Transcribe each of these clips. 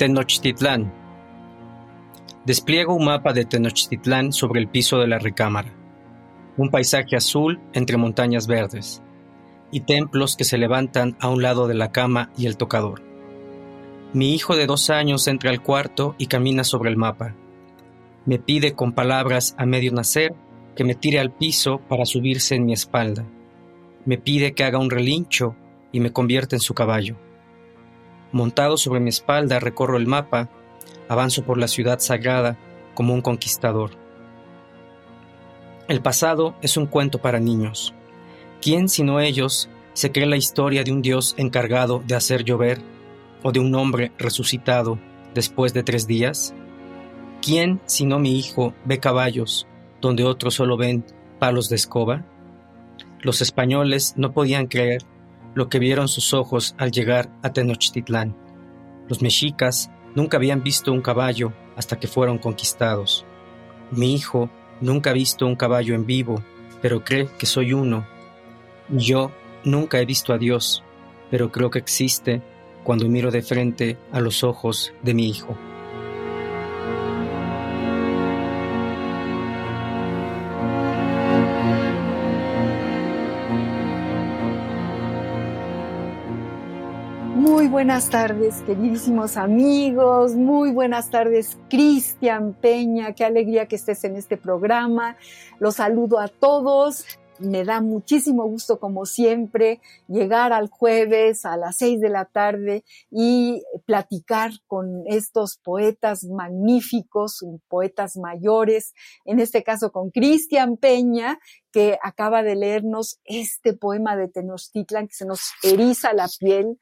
Tenochtitlán. Despliego un mapa de Tenochtitlán sobre el piso de la recámara. Un paisaje azul entre montañas verdes y templos que se levantan a un lado de la cama y el tocador. Mi hijo de dos años entra al cuarto y camina sobre el mapa. Me pide con palabras a medio nacer que me tire al piso para subirse en mi espalda. Me pide que haga un relincho y me convierta en su caballo. Montado sobre mi espalda recorro el mapa, avanzo por la ciudad sagrada como un conquistador. El pasado es un cuento para niños. ¿Quién sino ellos se cree la historia de un Dios encargado de hacer llover o de un hombre resucitado después de tres días? ¿Quién sino mi hijo ve caballos donde otros solo ven palos de escoba? Los españoles no podían creer lo que vieron sus ojos al llegar a Tenochtitlán. Los mexicas nunca habían visto un caballo hasta que fueron conquistados. Mi hijo nunca ha visto un caballo en vivo, pero cree que soy uno. Yo nunca he visto a Dios, pero creo que existe cuando miro de frente a los ojos de mi hijo. Buenas tardes, queridísimos amigos. Muy buenas tardes, Cristian Peña. Qué alegría que estés en este programa. Los saludo a todos. Me da muchísimo gusto, como siempre, llegar al jueves a las seis de la tarde y platicar con estos poetas magníficos, poetas mayores, en este caso con Cristian Peña, que acaba de leernos este poema de Tenochtitlan que se nos eriza la piel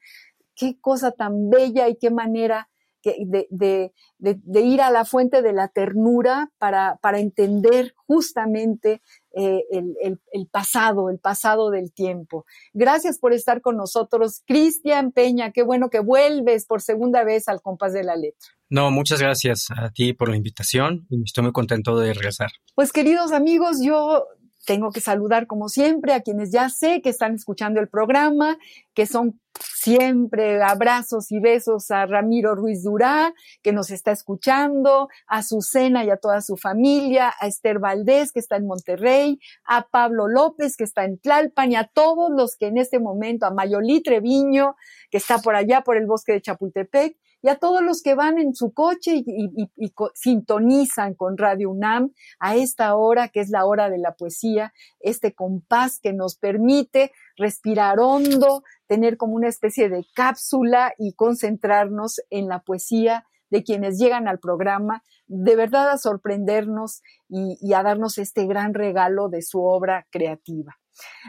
qué cosa tan bella y qué manera de, de, de, ir a la fuente de la ternura para, para entender justamente eh, el, el, el, pasado, el pasado del tiempo. Gracias por estar con nosotros. Cristian Peña, qué bueno que vuelves por segunda vez al compás de la letra. No, muchas gracias a ti por la invitación y estoy muy contento de regresar. Pues queridos amigos, yo tengo que saludar como siempre a quienes ya sé que están escuchando el programa, que son siempre abrazos y besos a Ramiro Ruiz Durá, que nos está escuchando, a Susana y a toda su familia, a Esther Valdés, que está en Monterrey, a Pablo López, que está en Tlalpan, y a todos los que en este momento, a Mayolí Treviño, que está por allá por el bosque de Chapultepec, y a todos los que van en su coche y, sintonizan con Radio UNAM a esta hora, que es la hora de la poesía, este compás que nos permite respirar hondo, tener como una especie de cápsula y concentrarnos en la poesía de quienes llegan al programa, de verdad a sorprendernos y a darnos este gran regalo de su obra creativa.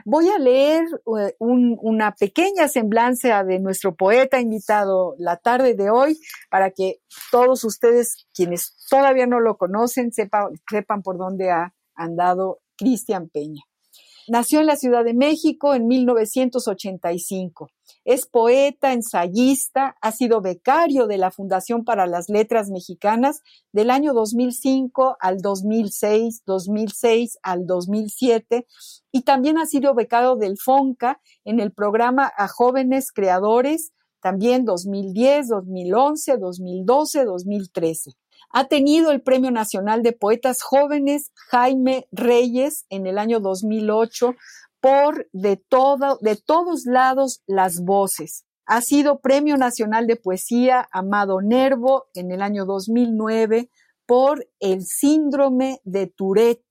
Voy a leer eh, una pequeña semblanza de nuestro poeta invitado la tarde de hoy para que todos ustedes, quienes todavía no lo conocen, sepan por dónde ha andado Cristian Peña. Nació en la Ciudad de México en 1985. Es poeta, ensayista, ha sido becario de la Fundación para las Letras Mexicanas del año 2005 al 2006, 2006 al 2007 y también ha sido becado del FONCA en el programa a jóvenes creadores también 2010, 2011, 2012, 2013. Ha tenido el Premio Nacional de Poetas Jóvenes Jaime Reyes en el año 2008 por de, todo, de todos lados las voces. Ha sido Premio Nacional de Poesía Amado Nervo en el año 2009 por el síndrome de Tourette.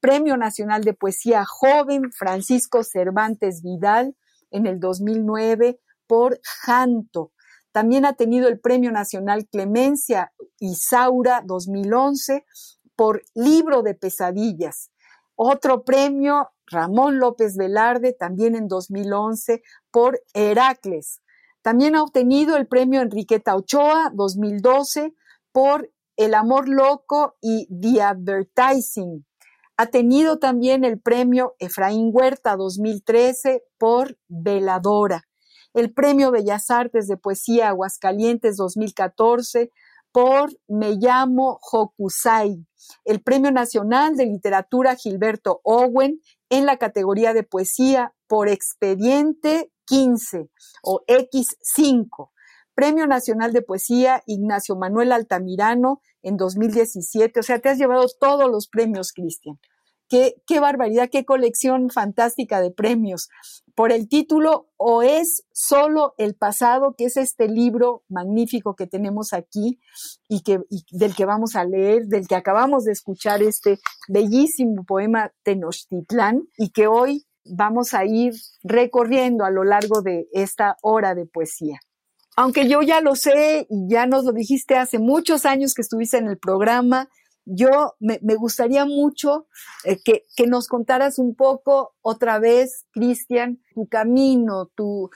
Premio Nacional de Poesía Joven Francisco Cervantes Vidal en el 2009 por Janto. También ha tenido el Premio Nacional Clemencia Isaura 2011 por Libro de Pesadillas. Otro premio, Ramón López Velarde, también en 2011, por Heracles. También ha obtenido el premio Enriqueta Ochoa 2012 por El Amor Loco y The Advertising. Ha tenido también el premio Efraín Huerta 2013 por Veladora. El premio Bellas Artes de Poesía Aguascalientes 2014 por Me llamo Hokusai. El premio nacional de literatura Gilberto Owen en la categoría de poesía por Expediente 15 o X5. Premio Nacional de Poesía Ignacio Manuel Altamirano en 2017. O sea, te has llevado todos los premios, Cristian. Qué, barbaridad, qué colección fantástica de premios. Por el título O es solo el pasado, que es este libro magnífico que tenemos aquí y, que, y del que vamos a leer, del que acabamos de escuchar este bellísimo poema Tenochtitlán y que hoy vamos a ir recorriendo a lo largo de esta hora de poesía. Aunque yo ya lo sé y ya nos lo dijiste hace muchos años que estuviste en el programa, yo me, gustaría mucho eh, que, nos contaras un poco otra vez, Cristian, tu camino, tu,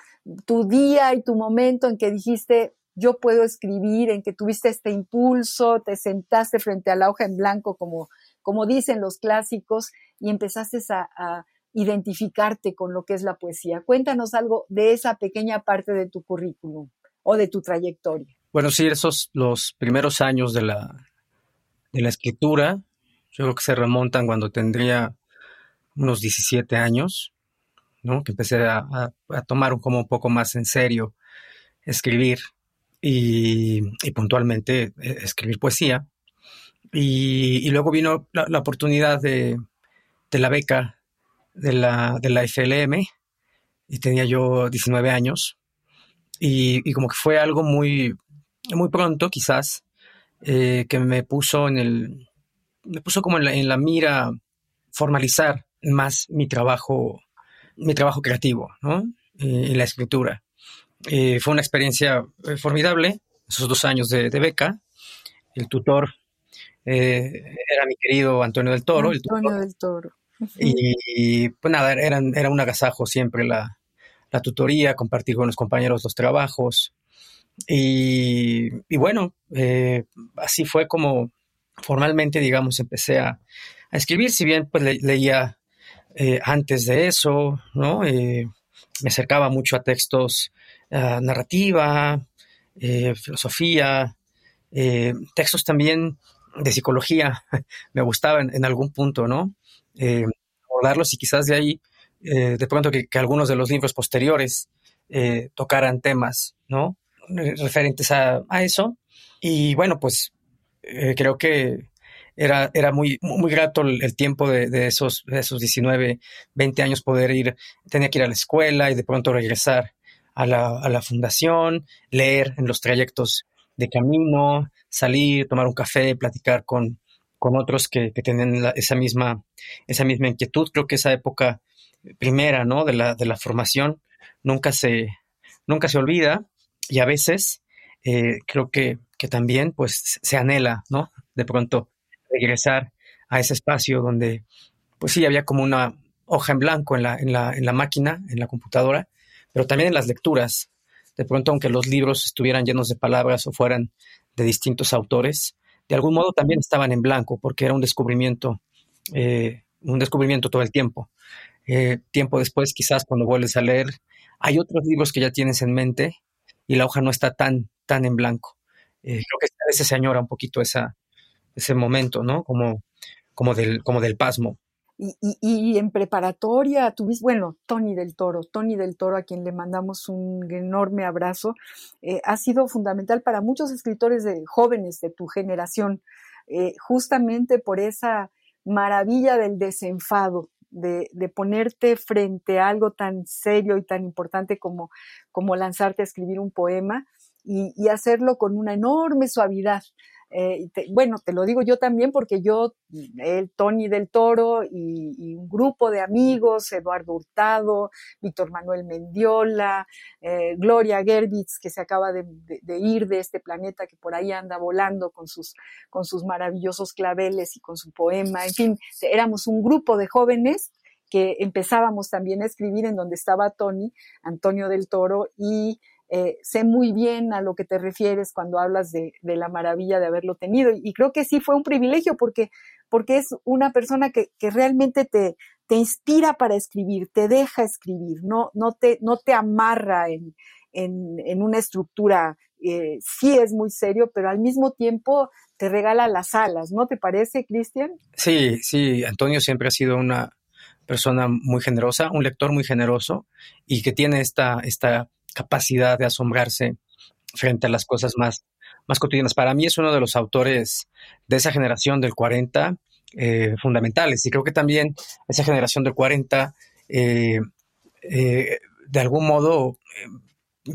tu día y tu momento en que dijiste, yo puedo escribir, en que tuviste este impulso, te sentaste frente a la hoja en blanco, como, como dicen los clásicos, y empezaste a identificarte con lo que es la poesía. Cuéntanos algo de esa pequeña parte de tu currículum o de tu trayectoria. Bueno, sí, esos los primeros años de la, de la escritura, yo creo que se remontan cuando tendría unos 17 años, ¿no? que empecé a, tomar como un poco más en serio escribir y, puntualmente eh, escribir poesía. Y, luego vino la, oportunidad de, de, la beca de la, de la FLM y tenía yo 19 años y, como que fue algo muy, muy pronto quizás eh, que me puso en el, me puso como en la, mira formalizar más mi trabajo, mi trabajo creativo, ¿no? Eh, en la escritura. Eh, fue una experiencia formidable, esos dos años de, beca. El tutor era mi querido Antonio del Toro. Antonio del Toro. Y, pues nada, era, era un agasajo siempre la, tutoría, compartir con los compañeros los trabajos. Y, bueno, eh, así fue como formalmente, digamos, empecé a, escribir, si bien pues leía eh, antes de eso, ¿no? Eh, me acercaba mucho a textos, narrativa, filosofía, textos también de psicología, me gustaban en algún punto, ¿no? abordarlos y quizás de ahí, de pronto que, algunos de los libros posteriores tocaran temas, ¿no? Referentes a, eso. Y bueno, pues eh, creo que era, era muy, muy grato el, tiempo de, esos, esos 19, 20 años poder ir, tenía que ir a la escuela y de pronto regresar a la, a la fundación, leer en los trayectos de camino, salir, tomar un café, platicar con, con otros que, que tienen esa, misma, esa misma inquietud. Creo que esa época primera, ¿no? De la, de la formación nunca se, nunca se olvida y a veces eh, creo que, que, también pues se anhela, ¿no? De pronto regresar a ese espacio donde pues sí había como una hoja en blanco en la, en la, en la máquina, en la computadora, pero también en las lecturas. De pronto, aunque los libros estuvieran llenos de palabras o fueran de distintos autores, de algún modo también estaban en blanco, porque era un descubrimiento, eh, un descubrimiento todo el tiempo. Eh, tiempo después, quizás cuando vuelves a leer, hay otros libros que ya tienes en mente y la hoja no está tan, tan en blanco. Eh, creo que a veces se añora un poquito esa, ese momento, ¿no? Como, como, del, como del pasmo. Y, en preparatoria tuviste, bueno, Tony del Toro, Tony del Toro, a quien le mandamos un enorme abrazo, eh, ha sido fundamental para muchos escritores de, jóvenes de tu generación, eh, justamente por esa maravilla del desenfado, de, ponerte frente a algo tan serio y tan importante como, como lanzarte a escribir un poema y, hacerlo con una enorme suavidad. Eh, bueno, te lo digo yo también porque yo, el Tony del Toro y, un grupo de amigos, Eduardo Hurtado, Víctor Manuel Mendiola, eh, Gloria Gerbitz, que se acaba de, ir de este planeta, que por ahí anda volando con sus, con sus maravillosos claveles y con su poema, en fin, éramos un grupo de jóvenes que empezábamos también a escribir en donde estaba Tony, Antonio del Toro, y eh, sé muy bien a lo que te refieres cuando hablas de, la maravilla de haberlo tenido. Y creo que sí fue un privilegio porque, porque es una persona que, realmente te, te inspira para escribir, te deja escribir, no, no, te, no te amarra en, en, una estructura. Eh, sí es muy serio, pero al mismo tiempo te regala las alas, ¿no te parece, Cristian? Sí, sí, Antonio siempre ha sido una persona muy generosa, un lector muy generoso y que tiene esta, esta capacidad de asombrarse frente a las cosas más, más cotidianas. Para mí es uno de los autores de esa generación del 40 eh, fundamentales y creo que también esa generación del 40 eh, eh, de algún modo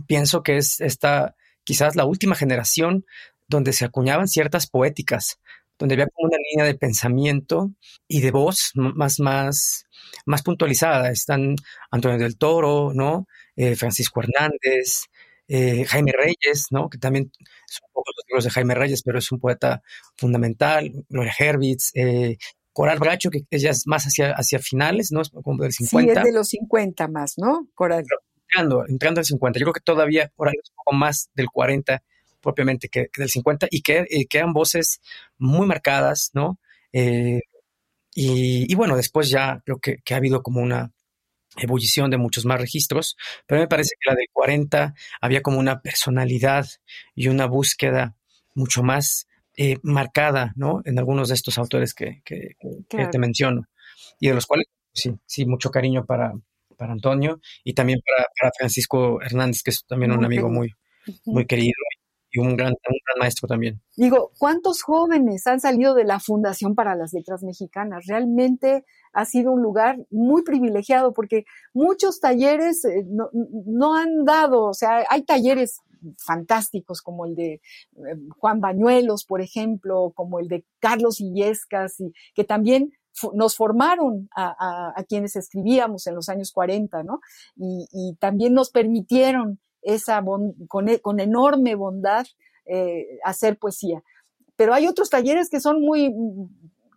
pienso que es esta quizás la última generación donde se acuñaban ciertas poéticas, donde había como una línea de pensamiento y de voz más, más, más puntualizada. Están Antonio del Toro, ¿no? Eh, Francisco Hernández, eh, Jaime Reyes, ¿no? Que también son pocos los libros de Jaime Reyes, pero es un poeta fundamental. Gloria Herwitz, eh, Coral Bracho, que ella es más hacia, hacia finales, ¿no? Como del 50. Sí, es de los 50 más, ¿no? Coral. entrando, entrando al 50. Yo creo que todavía Coral es un poco más del 40 propiamente que, del 50 y que quedan voces muy marcadas, ¿no? y, bueno, después ya creo que ha habido como una ebullición de muchos más registros, pero me parece que la del 40 había como una personalidad y una búsqueda mucho más eh, marcada, ¿no? En algunos de estos autores que, que, te menciono, y de los cuales, sí, sí, mucho cariño para, para Antonio y también para, Francisco Hernández, que es también un amigo muy, muy querido y un gran, un gran maestro también. Digo, ¿cuántos jóvenes han salido de la Fundación para las Letras Mexicanas? Realmente ha sido un lugar muy privilegiado porque muchos talleres eh, no, han dado, o sea, hay talleres fantásticos como el de eh, Juan Bañuelos, por ejemplo, como el de Carlos Illescas, y, que también nos formaron a, quienes escribíamos en los años 40, ¿no? Y, también nos permitieron esa con, e, con, enorme bondad eh, hacer poesía. Pero hay otros talleres que son muy,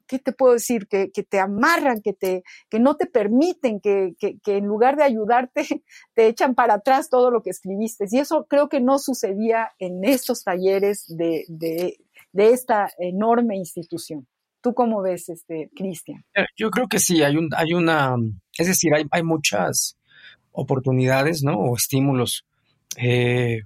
¿qué te puedo decir? Que, te amarran, que, te, que no te permiten, que, en lugar de ayudarte, te echan para atrás todo lo que escribiste. Y eso creo que no sucedía en estos talleres de, esta enorme institución. ¿Tú cómo ves, este, Cristian? Eh, yo creo que sí, hay, un, hay una, es decir, hay, muchas oportunidades, ¿no? O estímulos eh,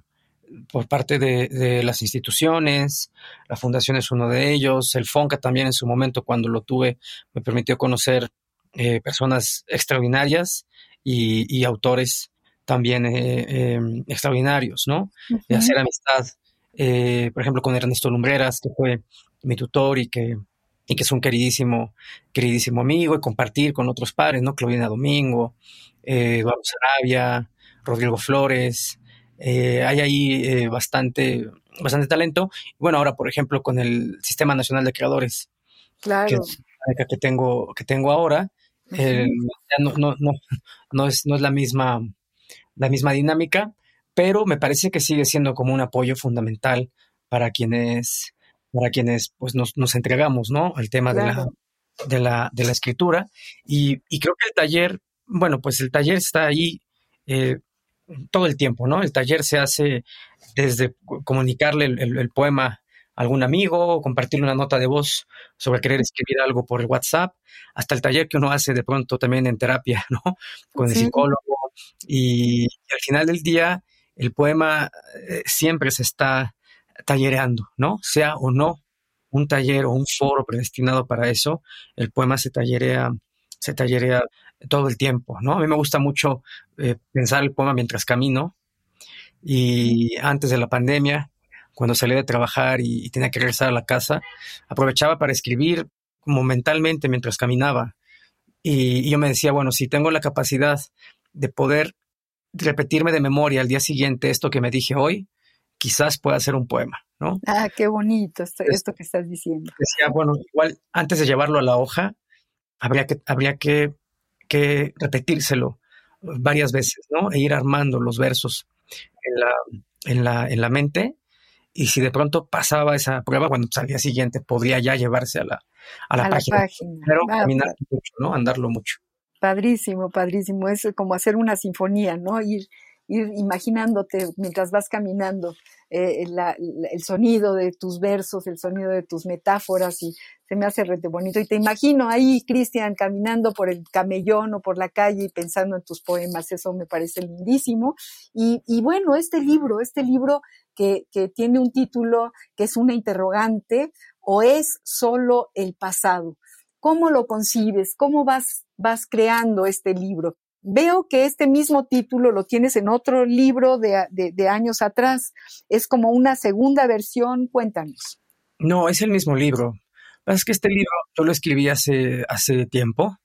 por parte de, las instituciones, la fundación es uno de ellos, el FONCA también en su momento cuando lo tuve me permitió conocer eh, personas extraordinarias y, autores también eh, em, extraordinarios, ¿no? De hacer amistad, eh, por ejemplo, con Ernesto Lumbreras, que fue mi tutor y que, y que es un queridísimo, queridísimo amigo, y compartir con otros padres, ¿no? Claudina Domingo, Eduardo Sarabia, Rodrigo Flores, eh, hay ahí eh, bastante, bastante talento. Bueno, ahora, por ejemplo, con el Sistema Nacional de Creadores, claro. que, que tengo, que tengo ahora, eh, no, no, no, no, es, no es la misma, la misma dinámica, pero me parece que sigue siendo como un apoyo fundamental para quienes, para quienes pues nos, nos entregamos, ¿no? Al tema de, la, de, la, de la escritura. Y, y, creo que el taller, bueno, pues el taller está ahí eh, todo el tiempo, ¿no? El taller se hace desde comunicarle el, poema a algún amigo, compartirle una nota de voz sobre querer escribir algo por el WhatsApp, hasta el taller que uno hace de pronto también en terapia, ¿no? Con el psicólogo. Y, al final del día, el poema eh, siempre se está tallereando, ¿no? Sea o no un taller o un foro predestinado para eso, el poema se tallerea, se tallerea todo el tiempo, ¿no? A mí me gusta mucho eh, pensar el poema mientras camino y antes de la pandemia, cuando salí de trabajar y, tenía que regresar a la casa, aprovechaba para escribir como mentalmente mientras caminaba. Y, yo me decía, bueno, si tengo la capacidad de poder repetirme de memoria al día siguiente esto que me dije hoy, quizás pueda ser un poema, ¿no? Ah, qué bonito esto, esto que estás diciendo. Decía, bueno, igual antes de llevarlo a la hoja, habría que, habría que, que repetírselo varias veces, ¿no? E ir armando los versos en la, en la, en la mente. Y si de pronto pasaba esa prueba, cuando pues, al día siguiente podría ya llevarse a la, a la, página. Pero ah, caminar mucho, ¿no? Andarlo mucho. Padrísimo, padrísimo. Es como hacer una sinfonía, ¿no? Ir, ir imaginándote mientras vas caminando eh, el sonido de tus versos, el sonido de tus metáforas y se me hace rete bonito. Y te imagino ahí, Cristian, caminando por el camellón o por la calle y pensando en tus poemas, eso me parece lindísimo. Y, bueno, este libro, este libro que, que tiene un título que es una interrogante o es solo el pasado. ¿Cómo lo concibes? ¿Cómo vas, vas creando este libro? Veo que este mismo título lo tienes en otro libro de, de, años atrás. Es como una segunda versión. Cuéntanos. No, es el mismo libro. Es que este libro yo lo escribí hace, hace tiempo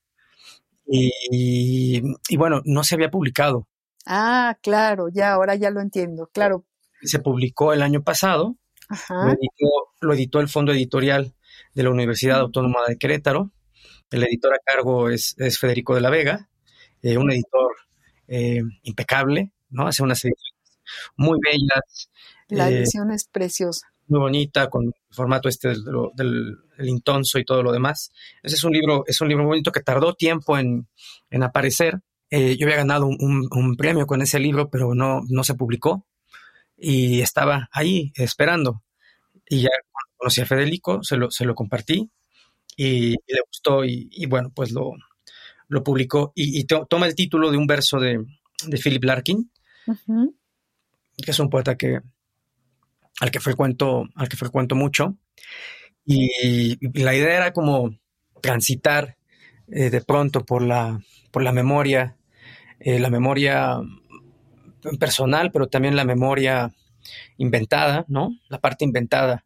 y, y, bueno, no se había publicado. Ah, claro, ya, ahora ya lo entiendo, claro. Se publicó el año pasado, Lo, editó, lo editó el Fondo Editorial de la Universidad Autónoma de Querétaro. El editor a cargo es, es Federico de la Vega eh, un editor eh, impecable, ¿no? Hace unas ediciones muy bellas. La eh, edición es preciosa. Muy bonita, con el formato este del, intonso y todo lo demás. Ese es un libro, es un libro bonito que tardó tiempo en, aparecer. yo había ganado un, premio con ese libro, pero no, no se publicó. Y estaba ahí esperando. Y ya conocí a Federico, se lo, se lo compartí y, le gustó y, bueno, pues lo, lo publicó y, toma el título de un verso de, Philip Larkin, que es un poeta que, al que frecuento, al que frecuento mucho. Y, la idea era como transitar eh, de pronto por la, por la memoria, eh, la memoria personal, pero también la memoria inventada, ¿no? La parte inventada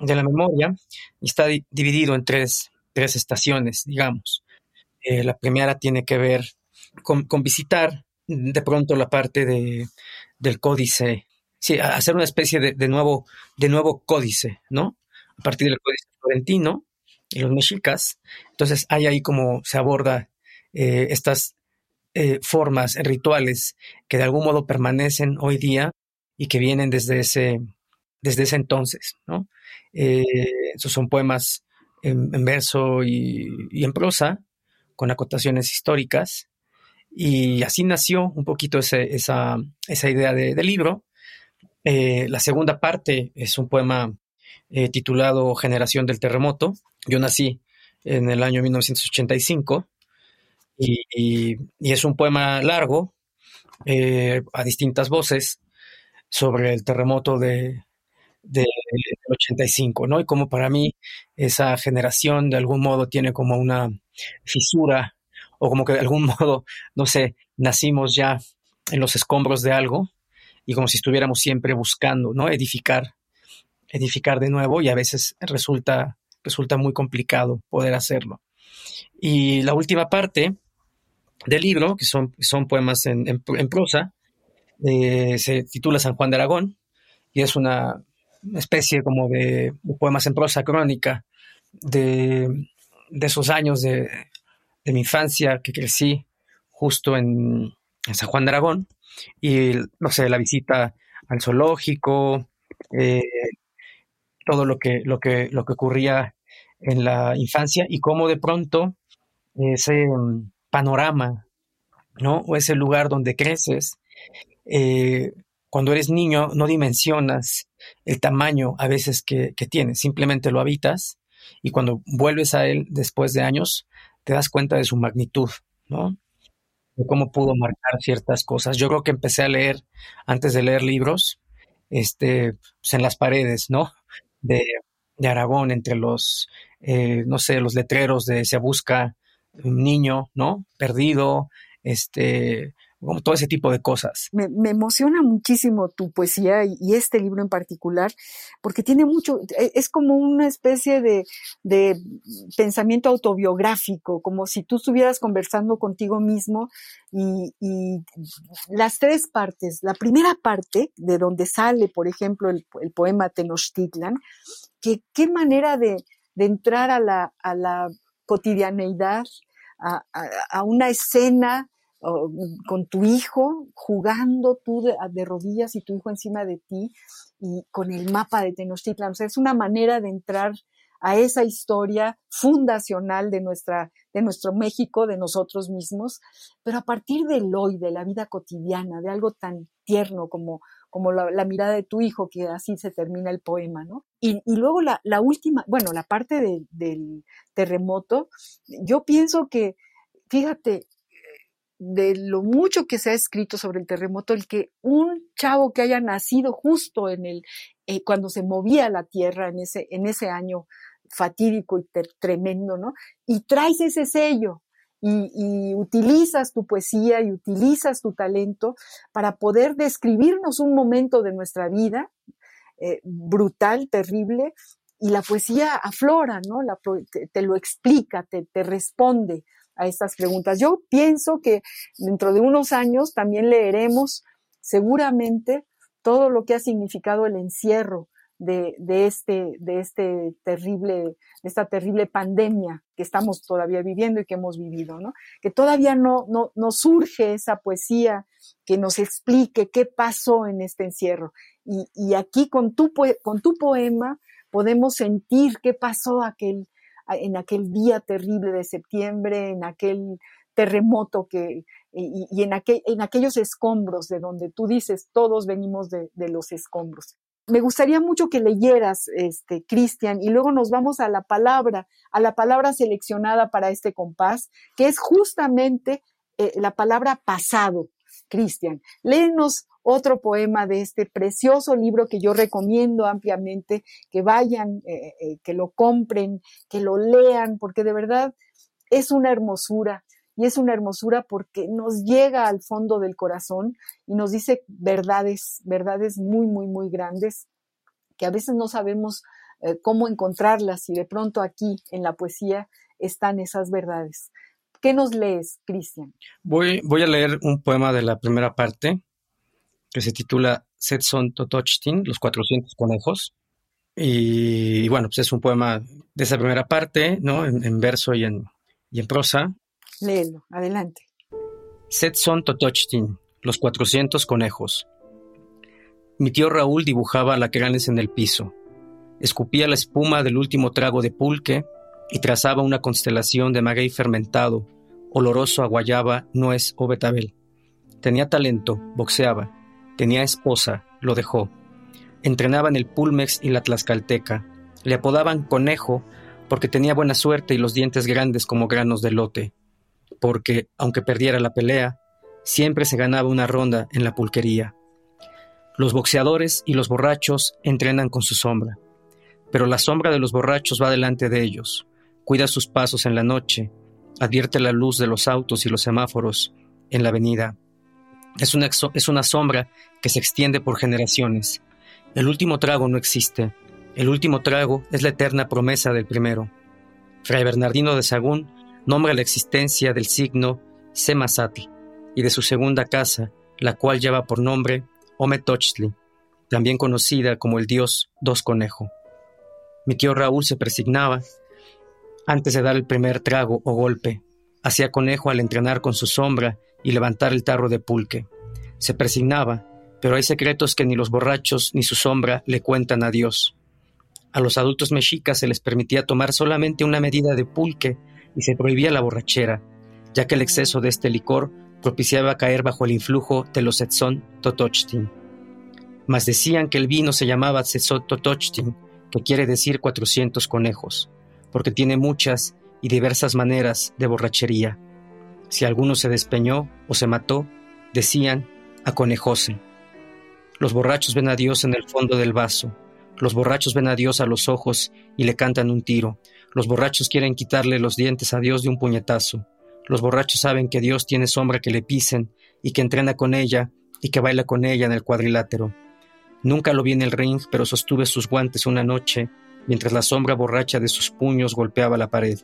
de la memoria, y está dividido en tres, tres estaciones, digamos. Eh, la primera tiene que ver con, visitar de pronto la parte de, del códice, sí, hacer una especie de, nuevo, de nuevo códice, ¿no? A partir del códice florentino y los mexicas. Entonces hay ahí como se aborda eh, estas eh, formas rituales que de algún modo permanecen hoy día y que vienen desde ese, desde ese entonces, ¿no? esos son poemas en, verso y, en prosa, con acotaciones históricas. Y así nació un poquito esa, esa, idea de, libro. Eh, la segunda parte es un poema eh, titulado Generación del Terremoto. Yo nací en el año 1985 y, es un poema largo eh, a distintas voces sobre el terremoto de, del 85, ¿no? Y como para mí esa generación de algún modo tiene como una fisura o como que de algún modo, no sé, nacimos ya en los escombros de algo y como si estuviéramos siempre buscando, ¿no? Edificar, edificar de nuevo y a veces resulta, resulta muy complicado poder hacerlo. Y la última parte del libro, que son, son poemas en, prosa, eh, se titula San Juan de Aragón y es una especie como de, poemas en prosa crónica de, esos años de, mi infancia que crecí justo en, San Juan de Aragón y, no sé, la visita al zoológico, eh, todo lo que, lo, que, lo que ocurría en la infancia y cómo de pronto ese panorama, ¿no? O ese lugar donde creces, eh, cuando eres niño no dimensionas el tamaño a veces que, que tienes, simplemente lo habitas y cuando vuelves a él después de años te das cuenta de su magnitud, ¿no? De cómo pudo marcar ciertas cosas. Yo creo que empecé a leer, antes de leer libros, este, pues, en las paredes, ¿no? De, Aragón, entre los, eh, no sé, los letreros de se busca un niño, ¿no? Perdido, este, como todo ese tipo de cosas. Me, emociona muchísimo tu poesía y, este libro en particular, porque tiene mucho, e, es como una especie de, pensamiento autobiográfico, como si tú estuvieras conversando contigo mismo y, las tres partes, la primera parte de donde sale, por ejemplo, el, poema Tenochtitlan, que qué manera de, entrar a la, a cotidianeidad, a una escena con tu hijo, jugando tú de, rodillas y tu hijo encima de ti y con el mapa de Tenochtitlan. O sea, es una manera de entrar a esa historia fundacional de, nuestra, de nuestro México, de nosotros mismos, pero a partir del hoy, de la vida cotidiana, de algo tan tierno como, como la, mirada de tu hijo, que así se termina el poema, ¿no? Y, luego la, última, bueno, la parte del terremoto, yo pienso que, fíjate, de lo mucho que se ha escrito sobre el terremoto, el que un chavo que haya nacido justo en el, eh, cuando se movía la tierra en ese, en ese año fatídico y tremendo, ¿no? Y traes ese sello y, utilizas tu poesía y utilizas tu talento para poder describirnos un momento de nuestra vida eh, brutal, terrible, y la poesía aflora, ¿no? La, te, lo explica, te, te responde a estas preguntas. Yo pienso que dentro de unos años también leeremos seguramente todo lo que ha significado el encierro de, este, de este terrible, de esta terrible pandemia que estamos todavía viviendo y que hemos vivido, ¿no? Que todavía no, no, no surge esa poesía que nos explique qué pasó en este encierro. Y, y aquí con tu, con tu poema podemos sentir qué pasó aquel, en aquel día terrible de septiembre, en aquel terremoto que, y, en, aquel, en aquellos escombros de donde tú dices, todos venimos de, los escombros. Me gustaría mucho que leyeras, este, Cristian, y luego nos vamos a la palabra, a la palabra seleccionada para este compás, que es justamente eh, la palabra pasado. Cristian, léenos otro poema de este precioso libro que yo recomiendo ampliamente, que vayan, eh, eh, que lo compren, que lo lean, porque de verdad es una hermosura. Y es una hermosura porque nos llega al fondo del corazón y nos dice verdades, verdades muy, muy, muy grandes, que a veces no sabemos eh, cómo encontrarlas y de pronto aquí en la poesía están esas verdades. ¿Qué nos lees, Cristian? Voy, voy a leer un poema de la primera parte que se titula Setson Totochtin, Los 400 conejos. Y, bueno, pues es un poema de esa primera parte, ¿no? En, verso y en, y en prosa. Léelo, adelante. Setson Totochtin, Los 400 conejos. Mi tío Raúl dibujaba lacranes en el piso, escupía la espuma del último trago de pulque y trazaba una constelación de maguey fermentado, oloroso a guayaba, nuez o betabel. Tenía talento, boxeaba, Tenía esposa, lo dejó. Entrenaba en el Pulmex y la Tlaxcalteca. Le apodaban Conejo porque tenía buena suerte y los dientes grandes como granos de lote. Porque, aunque perdiera la pelea, siempre se ganaba una ronda en la pulquería. Los boxeadores y los borrachos entrenan con su sombra, pero la sombra de los borrachos va delante de ellos, cuida sus pasos en la noche, advierte la luz de los autos y los semáforos en la avenida, es una, es una sombra que se extiende por generaciones. El último trago no existe. El último trago es la eterna promesa del primero. Fray Bernardino de Sagún nombra la existencia del signo Semasatl y de su segunda casa, la cual lleva por nombre Ometochtli, también conocida como el dios Dos Conejo. Mi tío Raúl se persignaba antes de dar el primer trago o golpe. Hacía conejo al entrenar con su sombra y levantar el tarro de pulque. Se persignaba, pero hay secretos que ni los borrachos ni su sombra le cuentan a Dios. A los adultos mexicas se les permitía tomar solamente una medida de pulque y se prohibía la borrachera, ya que el exceso de este licor propiciaba caer bajo el influjo de los Etzón Totochtin. Mas decían que el vino se llamaba Tzezot Totochtin, que quiere decir cuatrocientos conejos, porque tiene muchas y diversas maneras de borrachería. Si alguno se despeñó o se mató, decían aconejose. Los borrachos ven a Dios en el fondo del vaso. Los borrachos ven a Dios a los ojos y le cantan un tiro. Los borrachos quieren quitarle los dientes a Dios de un puñetazo. Los borrachos saben que Dios tiene sombra que le pisen y que entrena con ella y que baila con ella en el cuadrilátero. Nunca lo vi en el ring, pero sostuve sus guantes una noche mientras la sombra borracha de sus puños golpeaba la pared.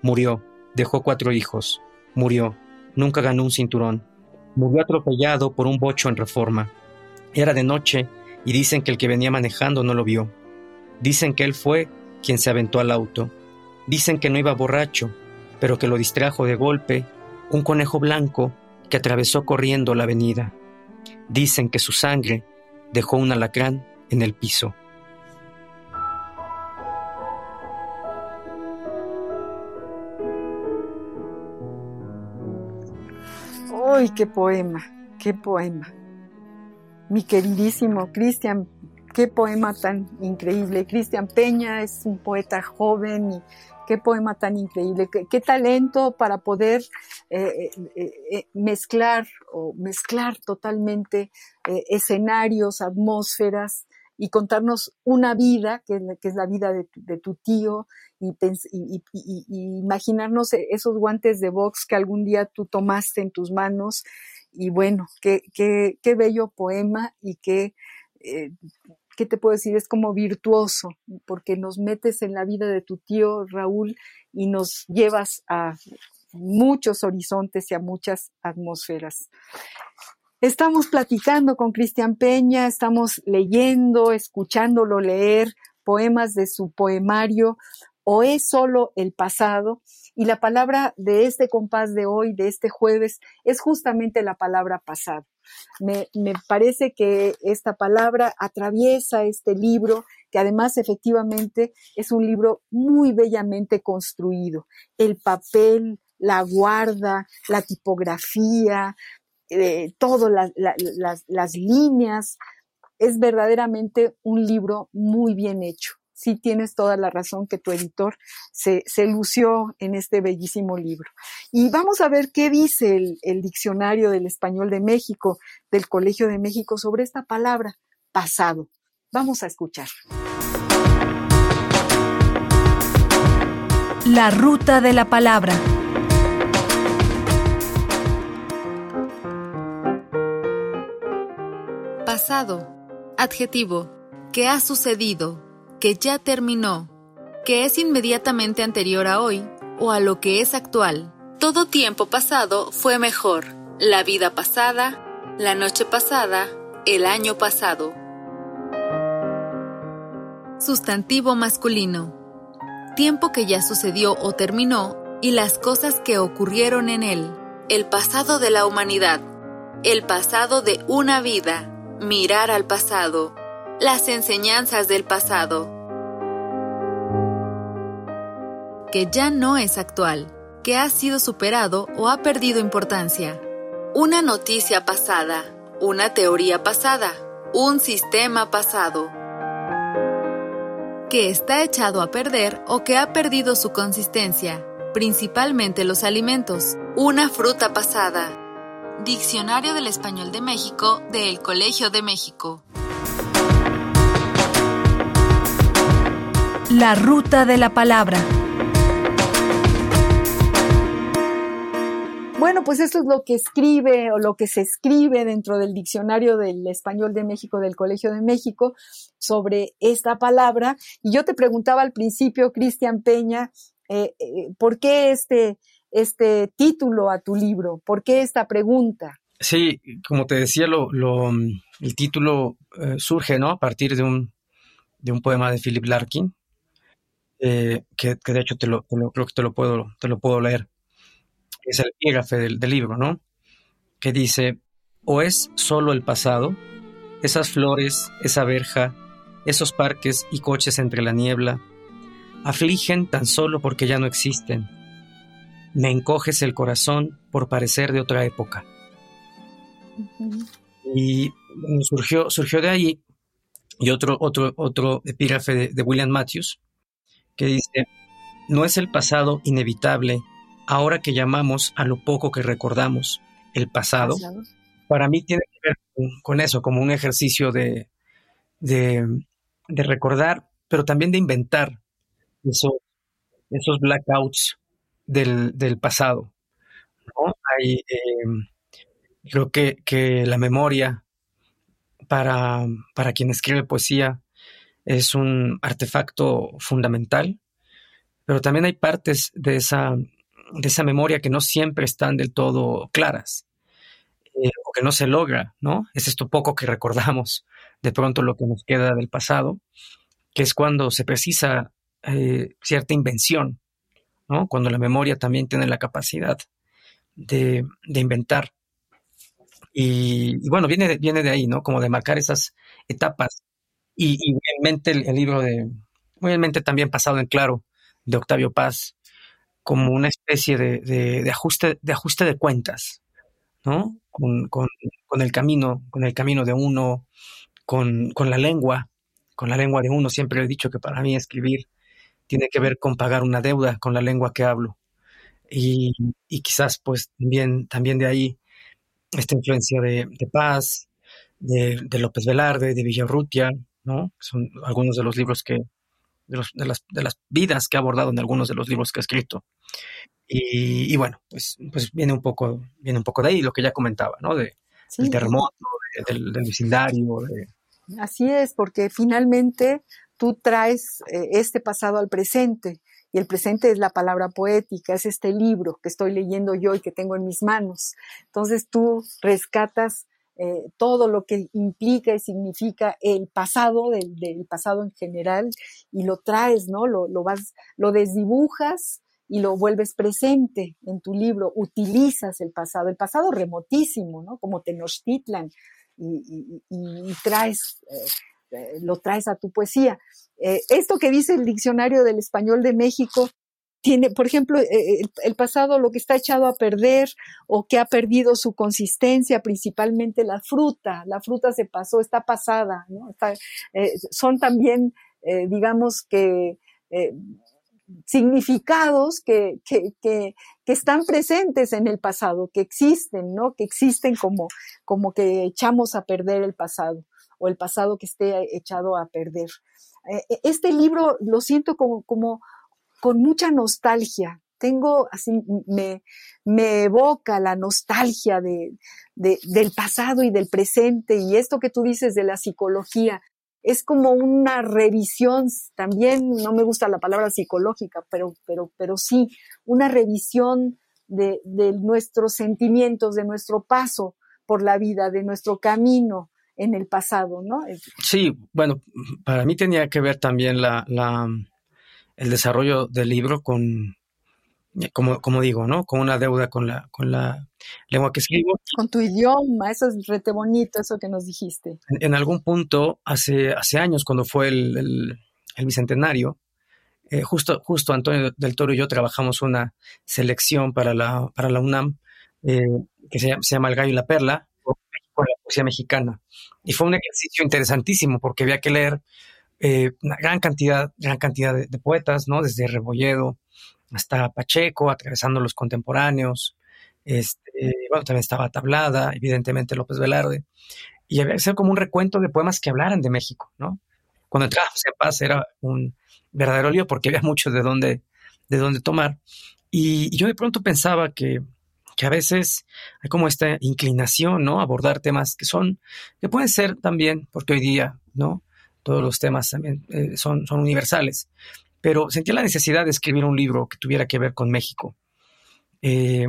Murió, dejó cuatro hijos. Murió, nunca ganó un cinturón. Murió atropellado por un bocho en reforma. Era de noche y dicen que el que venía manejando no lo vio. Dicen que él fue quien se aventó al auto. Dicen que no iba borracho, pero que lo distrajo de golpe un conejo blanco que atravesó corriendo la avenida. Dicen que su sangre dejó un alacrán en el piso. ¡Uy, qué poema! ¡Qué poema! Mi queridísimo Cristian, qué poema tan increíble. Cristian Peña es un poeta joven qué poema tan increíble, qué, talento para poder eh, eh, eh, mezclar o mezclar totalmente escenarios, atmósferas y contarnos una vida, que, es la vida de tu, tío, y, imaginarnos esos guantes de box que algún día tú tomaste en tus manos. Y bueno, qué, qué, qué bello poema y qué, ¿qué te puedo decir? Es como virtuoso, porque nos metes en la vida de tu tío Raúl y nos llevas a muchos horizontes y a muchas atmósferas. Estamos platicando con Cristian Peña, estamos leyendo, escuchándolo leer poemas de su poemario o es solo el pasado. Y la palabra de este compás de hoy, de este jueves, es justamente la palabra pasado. Me, parece que esta palabra atraviesa este libro, que además efectivamente es un libro muy bellamente construido. El papel, la guarda, la tipografía, eh, todas las líneas. Es verdaderamente un libro muy bien hecho sí tienes toda la razón que tu editor se, lució en este bellísimo libro. Y vamos a ver qué dice el, el diccionario del español de México, del Colegio de México, sobre esta palabra, pasado. Vamos a escuchar. La ruta de la palabra. Pasado. Adjetivo. ¿Qué ha sucedido? que ya terminó, que es inmediatamente anterior a hoy o a lo que es actual. Todo tiempo pasado fue mejor, la vida pasada, la noche pasada, el año pasado. Sustantivo masculino. Tiempo que ya sucedió o terminó y las cosas que ocurrieron en él. El pasado de la humanidad. El pasado de una vida. Mirar al pasado las enseñanzas del pasado, que ya no es actual, que ha sido superado o ha perdido importancia, una noticia pasada, una teoría pasada, un sistema pasado, que está echado a perder o que ha perdido su consistencia, principalmente los alimentos, una fruta pasada. Diccionario del Español de México del Colegio de México. La ruta de la palabra. Bueno, pues esto es lo que escribe o lo que se escribe dentro del diccionario del español de México del Colegio de México sobre esta palabra. Y yo te preguntaba al principio, Cristian Peña, eh, eh, ¿por qué este, este título a tu libro? ¿Por qué esta pregunta? Sí, como te decía, lo, el título eh, surge ¿no? a partir de un, de un poema de Philip Larkin, eh, que, de hecho te lo, creo que te lo puedo, te lo puedo leer. Es el epígrafe del, libro, ¿no? Que dice, o es solo el pasado, esas flores, esa verja, esos parques y coches entre la niebla, afligen tan solo porque ya no existen. Me encoges el corazón por parecer de otra época. Y surgió, surgió de ahí, y otro, otro, otro epígrafe de William Matthews, que dice, no es el pasado inevitable, ahora que llamamos a lo poco que recordamos el pasado. Para mí tiene que ver con, eso, como un ejercicio de, de, recordar, pero también de inventar esos blackouts del, pasado. Hay, em, Creo que, que la memoria para, para quien escribe poesía es un artefacto fundamental, pero también hay partes de esa, de esa memoria que no siempre están del todo claras eh, o que no se logra, ¿no? Es esto poco que recordamos, de pronto lo que nos queda del pasado, que es cuando se precisa eh, cierta invención, ¿no? Cuando la memoria también tiene la capacidad de, de inventar. Y, bueno, viene de, viene de ahí, ¿no? Como de marcar esas etapas. Y, y obviamente el, libro de, obviamente también pasado en claro, de Octavio Paz, como una especie de, de, ajuste, de ajuste de cuentas, ¿no? Con, con, con, el camino, con el camino de uno, con, con la lengua, con la lengua de uno. Siempre he dicho que para mí escribir tiene que ver con pagar una deuda con la lengua que hablo. Y, y quizás pues también, también de ahí esta influencia de, Paz, de, López Velarde, de Villarrutia, ¿no? Son algunos de los libros que, de, las, de, las, vidas que ha abordado en algunos de los libros que ha escrito. Y, bueno, pues, pues viene un poco, viene un poco de ahí lo que ya comentaba, ¿no? De, del terremoto, del, vecindario. Así es, porque finalmente tú traes eh, este pasado al presente y el presente es la palabra poética, es este libro que estoy leyendo yo y que tengo en mis manos. Entonces tú rescatas eh, todo lo que implica y significa el pasado, del, pasado en general, y lo traes, ¿no? Lo, vas, lo desdibujas y lo vuelves presente en tu libro, utilizas el pasado, el pasado remotísimo, ¿no? Como Tenochtitlan, y, y, traes eh, eh, lo traes a tu poesía. Eh, esto que dice el diccionario del español de México tiene, por ejemplo, eh, el, pasado lo que está echado a perder o que ha perdido su consistencia, principalmente la fruta. La fruta se pasó, está pasada, son también, digamos que, significados que, que, que, que, están presentes en el pasado, que existen, ¿no? Que existen como, como que echamos a perder el pasado o el pasado que esté echado a perder. Eh, eh, este libro lo siento como, con mucha nostalgia. Tengo así, me, evoca la nostalgia de, del pasado y del presente y esto que tú dices de la psicología. Es como una revisión, también no me gusta la palabra psicológica, pero, pero, pero sí, una revisión de nuestros sentimientos, de nuestro paso por la vida, de nuestro camino, en el pasado, ¿no? Sí, bueno, para mí tenía que ver también la, la el desarrollo del libro con, como, como digo, ¿no? Con una deuda con la, con la lengua que escribo. Con tu idioma, eso es rete bonito, eso que nos dijiste. En, algún punto, hace, hace años, cuando fue el, el, bicentenario, eh, justo, justo Antonio del Toro y yo trabajamos una selección para la, para la UNAM eh, que se llama, se llama El Gallo y la Perla, poesía mexicana. Y fue un ejercicio interesantísimo porque había que leer eh, una gran cantidad, gran cantidad de, poetas, ¿no? Desde Rebolledo hasta Pacheco, atravesando los contemporáneos. Este, bueno, también estaba Tablada, evidentemente López Velarde. Y había que hacer como un recuento de poemas que hablaran de México, ¿no? Cuando entrábamos en paz era un verdadero lío porque había mucho de dónde, de dónde tomar. y yo de pronto pensaba que que a veces hay como esta inclinación, ¿no? Abordar temas que son, que pueden ser también, porque hoy día, ¿no? Todos los temas también eh, son, son universales. Pero sentía la necesidad de escribir un libro que tuviera que ver con México. Eh,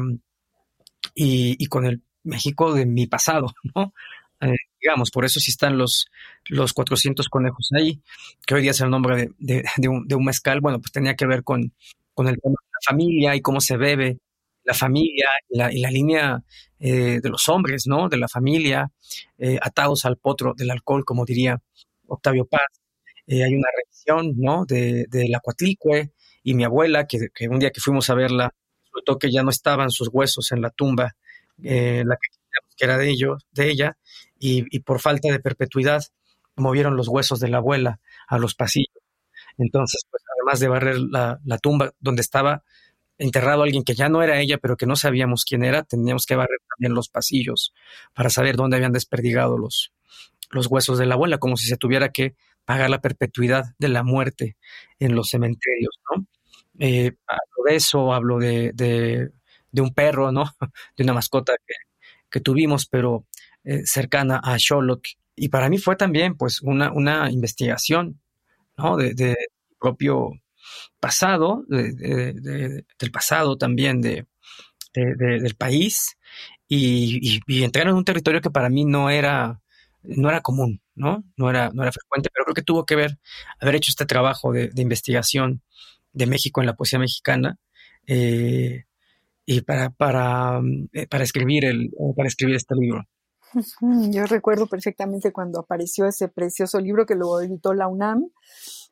y, con el México de mi pasado, ¿no? Eh, digamos, por eso sí están los, los 400 conejos ahí, que hoy día es el nombre de, un, de un, mezcal, bueno, pues tenía que ver con, con el tema de la familia y cómo se bebe la familia y la, línea eh, de los hombres, ¿no? De la familia, eh, atados al potro del alcohol, como diría Octavio Paz. Eh, hay una revisión, ¿no? De, la cuatlicue y mi abuela, que, un día que fuimos a verla, notó que ya no estaban sus huesos en la tumba, la que, era de ellos, de ella, y, por falta de perpetuidad movieron los huesos de la abuela a los pasillos. Entonces, pues además de barrer la, la tumba donde estaba enterrado a alguien que ya no era ella, pero que no sabíamos quién era, teníamos que barrer también los pasillos para saber dónde habían desperdigado los, huesos de la abuela, como si se tuviera que pagar la perpetuidad de la muerte en los cementerios, ¿no? Eh, hablo de eso, hablo de, de, un perro, ¿no? De una mascota que, que tuvimos, pero eh, cercana a Sherlock. Y para mí fue también pues una, una investigación ¿no? de, de propio pasado, del pasado también de, del país, y, y, entrar en un territorio que para mí no era, no era común, ¿no? No era, no era frecuente, pero creo que tuvo que ver haber hecho este trabajo de, investigación de México en la poesía mexicana. Eh, y para, para, eh, para, escribir el, para escribir este libro. Yo recuerdo perfectamente cuando apareció ese precioso libro que lo editó la UNAM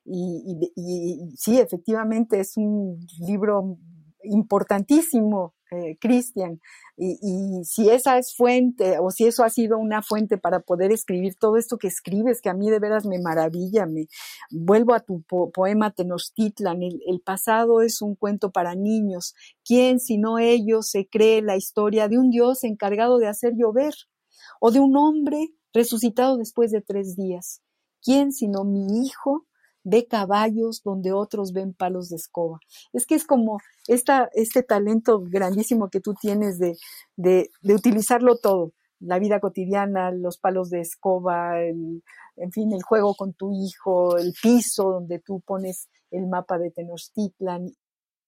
y, sí, efectivamente es un libro importantísimo, eh, Cristian. Y, si esa es fuente, o si eso ha sido una fuente para poder escribir todo esto que escribes, que a mí de veras me maravilla, me vuelvo a tu poema Tenochtitlan, el, el, pasado es un cuento para niños. ¿Quién, si no ellos, se cree la historia de un Dios encargado de hacer llover? ¿O de un hombre resucitado después de tres días? ¿Quién, sino mi hijo, ve caballos donde otros ven palos de escoba. Es que es como esta, este talento grandísimo que tú tienes de, de, utilizarlo todo, la vida cotidiana, los palos de escoba, en fin, el juego con tu hijo, el piso donde tú pones el mapa de Tenochtitlan.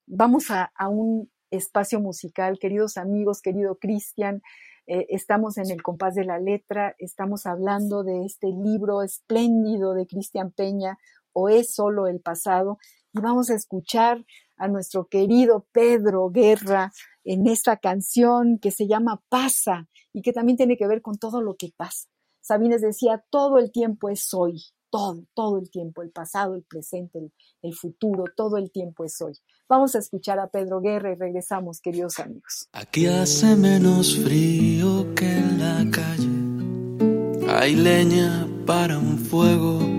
Vamos a, a un espacio musical, queridos amigos, querido Cristian. Eh, estamos en el compás de la letra, estamos hablando de este libro espléndido de Cristian Peña, o es solo el pasado. Y vamos a escuchar a nuestro querido Pedro Guerra en esta canción que se llama Pasa y que también tiene que ver con todo lo que pasa. Sabines decía, todo el tiempo es hoy, todo, todo el tiempo, el pasado, el presente, el, futuro, todo el tiempo es hoy. Vamos a escuchar a Pedro Guerra y regresamos, queridos amigos. Aquí hace menos frío que en la calle, hay leña para un fuego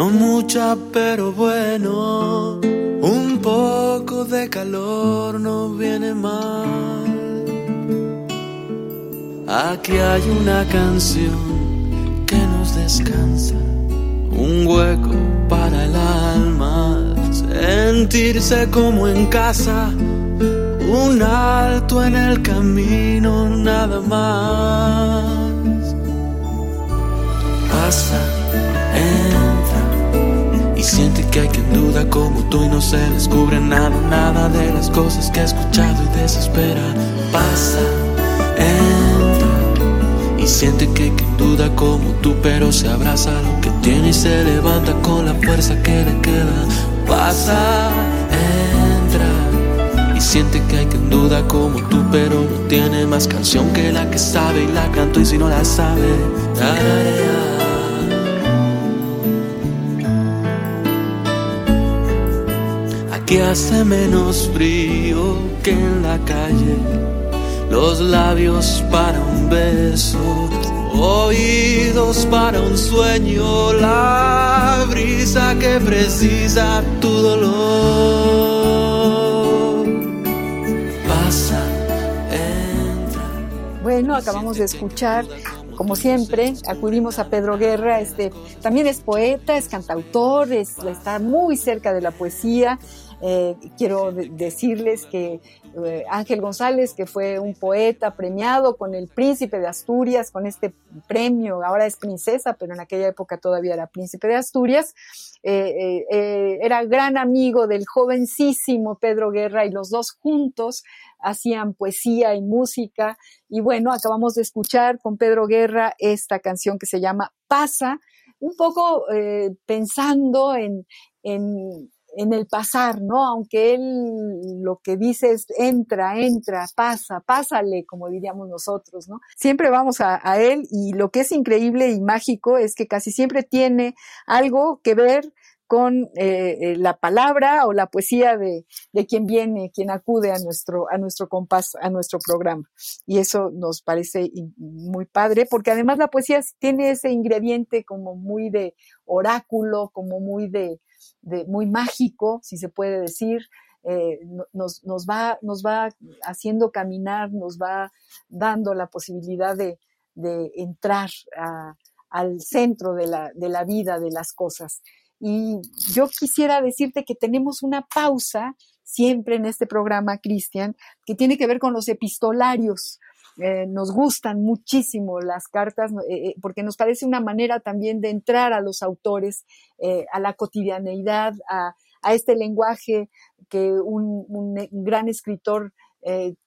no mucha, pero bueno, un poco de calor no viene mal. Aquí hay una canción que nos descansa, un hueco para el alma, sentirse como en casa, un alto en el camino, nada más. Pasa hay quien duda como tú y no se descubre nada, nada de las cosas que ha escuchado y desespera. Pasa, entra y siente que hay quien duda como tú, pero se abraza lo que tiene y se levanta con la fuerza que le queda. Pasa, entra y siente que hay quien duda como tú, pero no tiene más canción que la que sabe y la canto y si no la sabe. Que hace menos frío que en la calle, los labios para un beso, oídos para un sueño, la brisa que precisa tu dolor. Pasa, entra. Bueno, acabamos de escuchar como siempre, acudimos a Pedro Guerra, este, también es poeta, es cantautor, está muy cerca de la poesía, eh, quiero decirles que eh, Ángel González, que fue un poeta premiado con el Príncipe de Asturias, con este premio, ahora es princesa, pero en aquella época todavía era Príncipe de Asturias, eh, era gran amigo del jovencísimo Pedro Guerra y los dos juntos hacían poesía y música. Y bueno, acabamos de escuchar con Pedro Guerra esta canción que se llama Pasa, un poco pensando en, en en el pasar, ¿no? Aunque él lo que dice es entra, entra, pasa, pásale, como diríamos nosotros, ¿no? Siempre vamos a, él y lo que es increíble y mágico es que casi siempre tiene algo que ver con eh, eh, la palabra o la poesía de, de, quien viene, quien acude a nuestro, a nuestro compás, a nuestro programa. Y eso nos parece muy padre, porque además la poesía tiene ese ingrediente como muy de oráculo, como muy de, muy mágico, si se puede decir, eh, nos, nos, va, nos va haciendo caminar, nos va dando la posibilidad de, de entrar al centro de la, de la vida, de las cosas. Y yo quisiera decirte que tenemos una pausa siempre en este programa, Cristian, que tiene que ver con los epistolarios. Eh, nos gustan muchísimo las cartas eh, porque nos parece una manera también de entrar a los autores, a la cotidianeidad, a, este lenguaje que un, gran escritor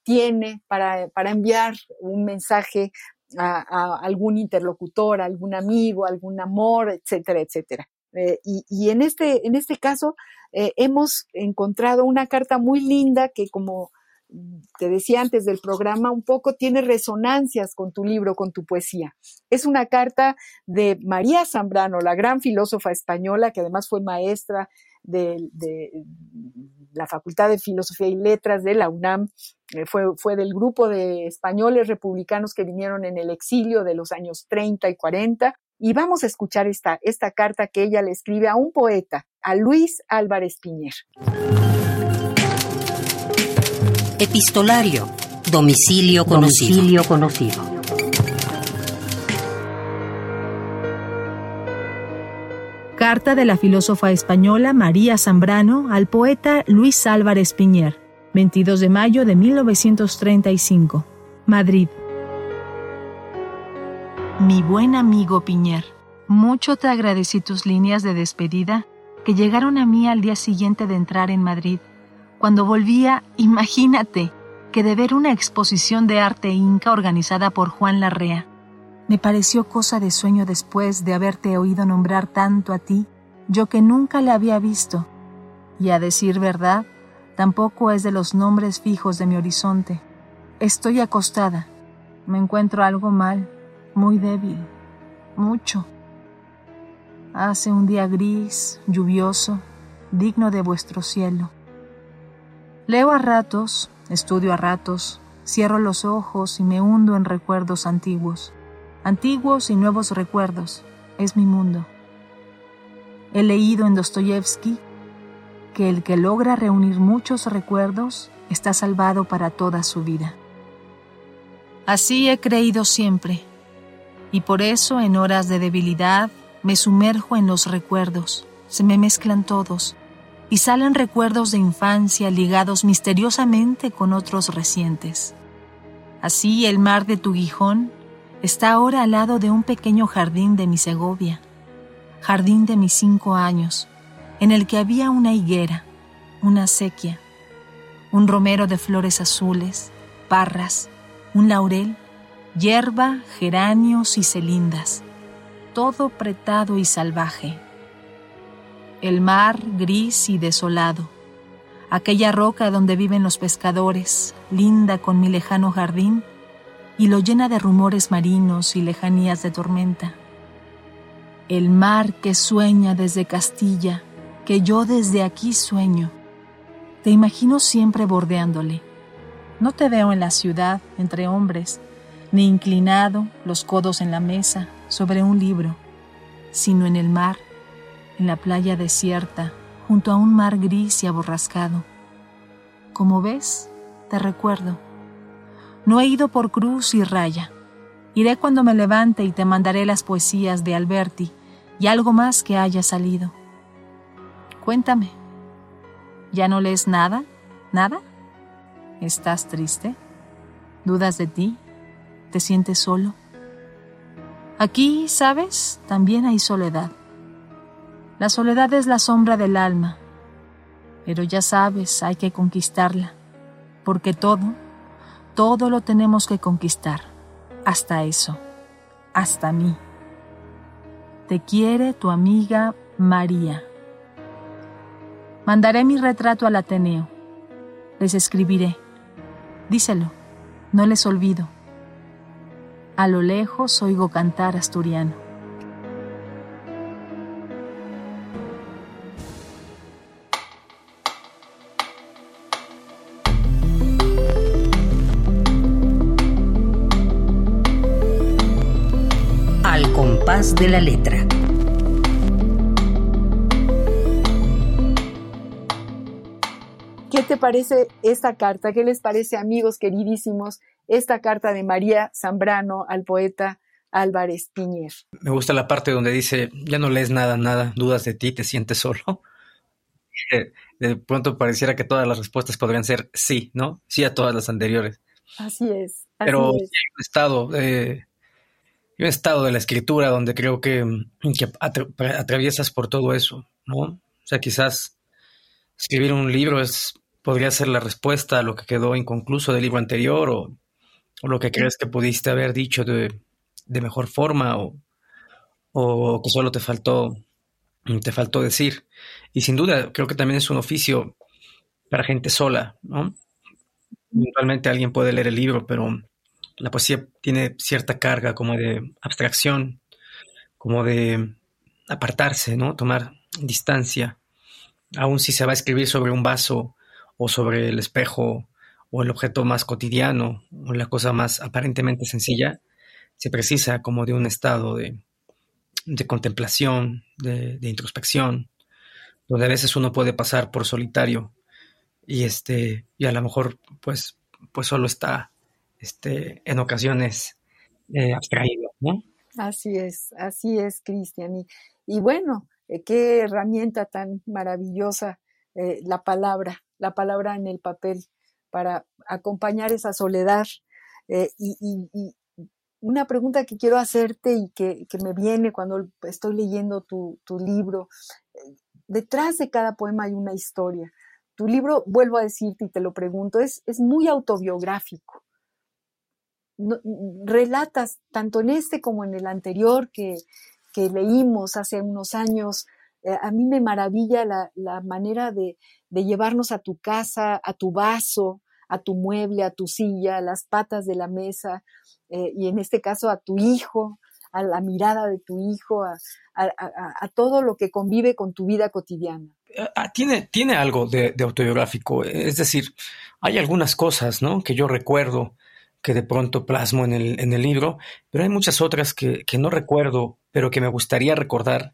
tiene para, para, enviar un mensaje a, algún interlocutor, a algún amigo, a algún amor, etcétera, etcétera. y, y en, este, en este caso hemos encontrado una carta muy linda que como te decía antes del programa, un poco tiene resonancias con tu libro, con tu poesía. Es una carta de María Zambrano, la gran filósofa española, que además fue maestra de, la Facultad de Filosofía y Letras de la UNAM, eh, fue, del grupo de españoles republicanos que vinieron en el exilio de los años 30 y 40. Y vamos a escuchar esta, esta carta que ella le escribe a un poeta, a Luis Álvarez Piñer. Epistolario. Domicilio conocido. conocido. Carta de la filósofa española María Zambrano al poeta Luis Álvarez Piñer, 22 de mayo de 1935. Madrid. Mi buen amigo Piñer, mucho te agradecí tus líneas de despedida que llegaron a mí al día siguiente de entrar en Madrid cuando volvía, imagínate, que de ver una exposición de arte inca organizada por Juan Larrea. Me pareció cosa de sueño después de haberte oído nombrar tanto a ti, yo que nunca le había visto. Y a decir verdad, tampoco es de los nombres fijos de mi horizonte. Estoy acostada. Me encuentro algo mal, muy débil, mucho. Hace un día gris, lluvioso, digno de vuestro cielo. Leo a ratos, estudio a ratos, cierro los ojos y me hundo en recuerdos antiguos. Antiguos y nuevos recuerdos, es mi mundo. He leído en Dostoyevsky que el que logra reunir muchos recuerdos está salvado para toda su vida. Así he creído siempre, y por eso en horas de debilidad me sumerjo en los recuerdos, se me mezclan todos, y salen recuerdos de infancia ligados misteriosamente con otros recientes. Así el mar de tu Gijón está ahora al lado de un pequeño jardín de mi Segovia, jardín de mis cinco años, en el que había una higuera, una sequía, un romero de flores azules, parras, un laurel, hierba, geranios y celindas, todo pretado y salvaje el mar gris y desolado, aquella roca donde viven los pescadores, linda con mi lejano jardín, y lo llena de rumores marinos y lejanías de tormenta. El mar que sueña desde Castilla, que yo desde aquí sueño. Te imagino siempre bordeándole. No te veo en la ciudad, entre hombres, ni inclinado, los codos en la mesa, sobre un libro, sino en el mar, en la playa desierta, junto a un mar gris y aborrascado. Como ves, te recuerdo. No he ido por cruz y raya. Iré cuando me levante y te mandaré las poesías de Alberti y algo más que haya salido. Cuéntame, ¿ya no lees nada? ¿Nada? ¿Estás triste? ¿Dudas de ti? ¿Te sientes solo? Aquí, ¿sabes? También hay soledad. La soledad es la sombra del alma, pero ya sabes, hay que conquistarla, porque todo, todo lo tenemos que conquistar, hasta eso, hasta mí. Te quiere tu amiga María. Mandaré mi retrato al Ateneo. Les escribiré. Díselo, no les olvido. A lo lejos oigo cantar asturiano. De la letra. ¿Qué te parece esta carta? ¿Qué les parece, amigos queridísimos, esta carta de María Zambrano al poeta Álvarez Piñer? Me gusta la parte donde dice, ya no lees nada, nada, dudas de ti, te sientes solo. De pronto pareciera que todas las respuestas podrían ser sí, ¿no? Sí a todas las anteriores. Así es. Pero hay un estado, de un estado de la escritura donde creo que, que atraviesas por todo eso, ¿no? O sea, quizás escribir un libro es podría ser la respuesta a lo que quedó inconcluso del libro anterior o, lo que crees que pudiste haber dicho de, mejor forma o, o, que solo te faltó, te faltó decir. Y sin duda creo que también es un oficio para gente sola, ¿no? Eventualmente alguien puede leer el libro, pero la poesía tiene cierta carga como de abstracción, como de apartarse, ¿no? Tomar distancia. Aun si se va a escribir sobre un vaso o sobre el espejo o el objeto más cotidiano o la cosa más aparentemente sencilla, se precisa como de un estado de, contemplación, de, introspección, donde a veces uno puede pasar por solitario y este y a lo mejor pues pues solo está este en ocasiones eh, abstraído, ¿no? Así es, así es, Cristian. Y, bueno, eh, qué herramienta tan maravillosa eh, la palabra, la palabra en el papel para acompañar esa soledad. Y, una pregunta que quiero hacerte y que, me viene cuando estoy leyendo tu, libro, detrás de cada poema hay una historia. Tu libro, vuelvo a decirte y te lo pregunto, es muy autobiográfico. Relatas tanto en este como en el anterior que, que leímos hace unos años, eh, a mí me maravilla la, manera de, llevarnos a tu casa, a tu vaso, a tu mueble, a tu silla, a las patas de la mesa, eh, y en este caso a tu hijo, a la mirada de tu hijo, a, todo lo que convive con tu vida cotidiana. Eh, ah, tiene, tiene algo de, autobiográfico, es decir, hay algunas cosas ¿no? que yo recuerdo que de pronto plasmo en el, en el libro, pero hay muchas otras que, que no recuerdo, pero que me gustaría recordar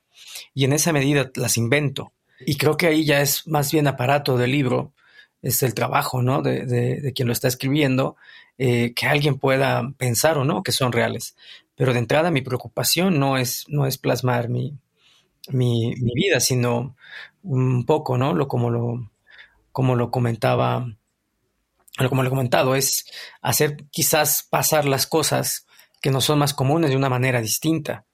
y en esa medida las invento. Y creo que ahí ya es más bien aparato del libro, es el trabajo, ¿no? De, de, quien lo está escribiendo, eh, que alguien pueda pensar o no que son reales. Pero de entrada mi preocupación no es, no es plasmar mi, mi, mi vida, sino un poco, ¿no? Lo, como, lo, como lo comentaba, como lo he comentado, es hacer quizás pasar las cosas que no son más comunes de una manera distinta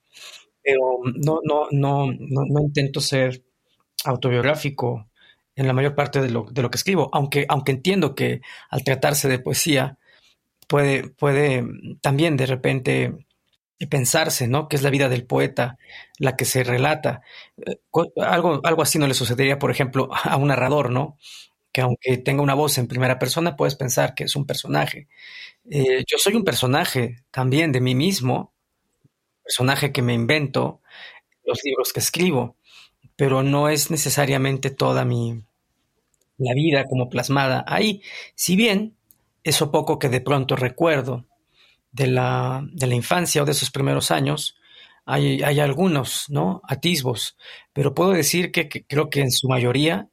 pero no, no, no, no, intento ser autobiográfico en la mayor parte de lo, de lo que escribo, aunque, aunque entiendo que al tratarse de poesía puede, puede también de repente pensarse, ¿no? Que es la vida del poeta la que se relata. Eh, algo, algo así no le sucedería, por ejemplo, a un narrador, ¿no? Que aunque tenga una voz en primera persona, puedes pensar que es un personaje. Eh, yo soy un personaje también de mí mismo, personaje que me invento, los libros que escribo, pero no es necesariamente toda mi la vida como plasmada ahí. Si bien eso poco que de pronto recuerdo de la, de la infancia o de esos primeros años, hay, hay algunos, ¿no? Atisbos, pero puedo decir que, creo que en su mayoría